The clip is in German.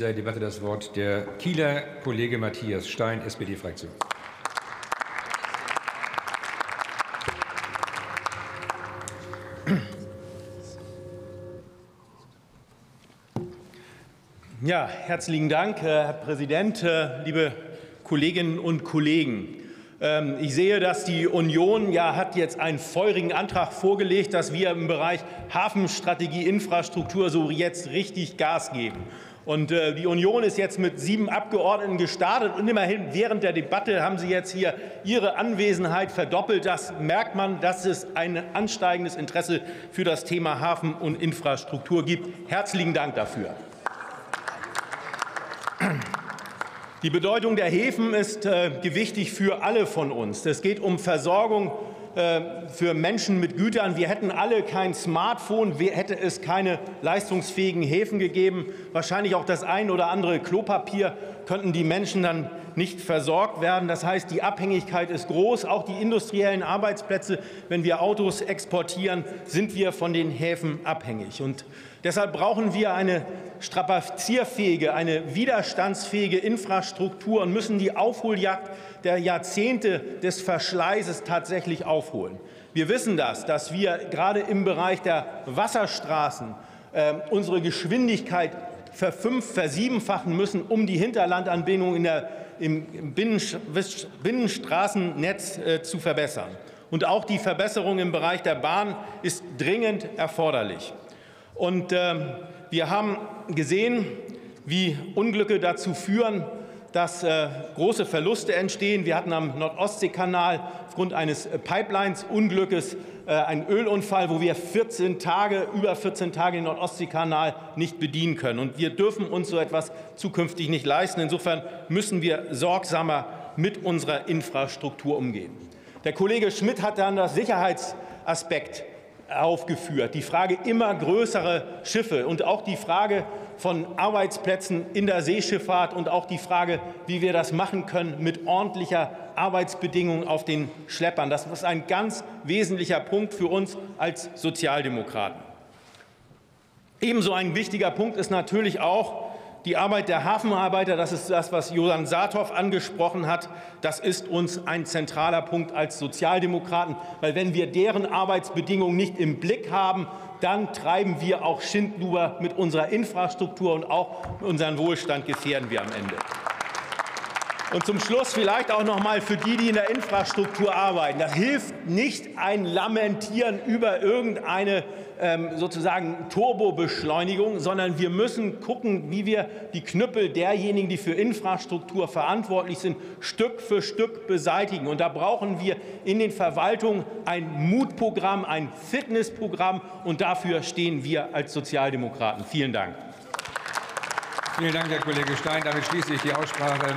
dieser Debatte das Wort der Kieler Kollege Matthias Stein, SPD-Fraktion. Ja, herzlichen Dank, äh, Herr Präsident, äh, liebe Kolleginnen und Kollegen. Ähm, ich sehe, dass die Union ja hat jetzt einen feurigen Antrag vorgelegt, dass wir im Bereich Hafenstrategie, Infrastruktur so jetzt richtig Gas geben. Und äh, die Union ist jetzt mit sieben Abgeordneten gestartet und immerhin während der Debatte haben Sie jetzt hier Ihre Anwesenheit verdoppelt. Das merkt man, dass es ein ansteigendes Interesse für das Thema Hafen und Infrastruktur gibt. Herzlichen Dank dafür. Die Bedeutung der Häfen ist äh, gewichtig für alle von uns. Es geht um Versorgung für Menschen mit Gütern. Wir hätten alle kein Smartphone, hätte es keine leistungsfähigen Häfen gegeben. Wahrscheinlich auch das ein oder andere Klopapier könnten die Menschen dann nicht versorgt werden. Das heißt, die Abhängigkeit ist groß. Auch die industriellen Arbeitsplätze, wenn wir Autos exportieren, sind wir von den Häfen abhängig. Und deshalb brauchen wir eine strapazierfähige, eine widerstandsfähige Infrastruktur und müssen die Aufholjagd der Jahrzehnte des Verschleißes tatsächlich aufholen. Wir wissen das, dass wir gerade im Bereich der Wasserstraßen äh, unsere Geschwindigkeit verfünf, versiebenfachen müssen, um die Hinterlandanbindung in der, im Binnenstraßennetz äh, zu verbessern. Und auch die Verbesserung im Bereich der Bahn ist dringend erforderlich. Und äh, wir haben gesehen, wie Unglücke dazu führen, dass äh, große Verluste entstehen. Wir hatten am Nordostseekanal aufgrund eines äh, Pipelines-Unglückes äh, einen Ölunfall, wo wir 14 Tage, über 14 Tage den Nordostseekanal nicht bedienen können. Und wir dürfen uns so etwas zukünftig nicht leisten. Insofern müssen wir sorgsamer mit unserer Infrastruktur umgehen. Der Kollege Schmidt hat dann das Sicherheitsaspekt aufgeführt, die Frage immer größere Schiffe und auch die Frage von Arbeitsplätzen in der Seeschifffahrt und auch die Frage, wie wir das machen können mit ordentlicher Arbeitsbedingungen auf den Schleppern. Das ist ein ganz wesentlicher Punkt für uns als Sozialdemokraten. Ebenso ein wichtiger Punkt ist natürlich auch die Arbeit der Hafenarbeiter, das ist das, was Johann Saathoff angesprochen hat, das ist uns ein zentraler Punkt als Sozialdemokraten, weil wenn wir deren Arbeitsbedingungen nicht im Blick haben, dann treiben wir auch Schindluder mit unserer Infrastruktur und auch unseren Wohlstand gefährden wir am Ende. Und zum Schluss vielleicht auch noch mal für die, die in der Infrastruktur arbeiten. Das hilft nicht ein Lamentieren über irgendeine ähm, sozusagen Turbobeschleunigung, sondern wir müssen gucken, wie wir die Knüppel derjenigen, die für Infrastruktur verantwortlich sind, Stück für Stück beseitigen. Und da brauchen wir in den Verwaltungen ein Mutprogramm, ein Fitnessprogramm. Und dafür stehen wir als Sozialdemokraten. Vielen Dank. Vielen Dank, Herr Kollege Stein. Damit schließe ich die Aussprache.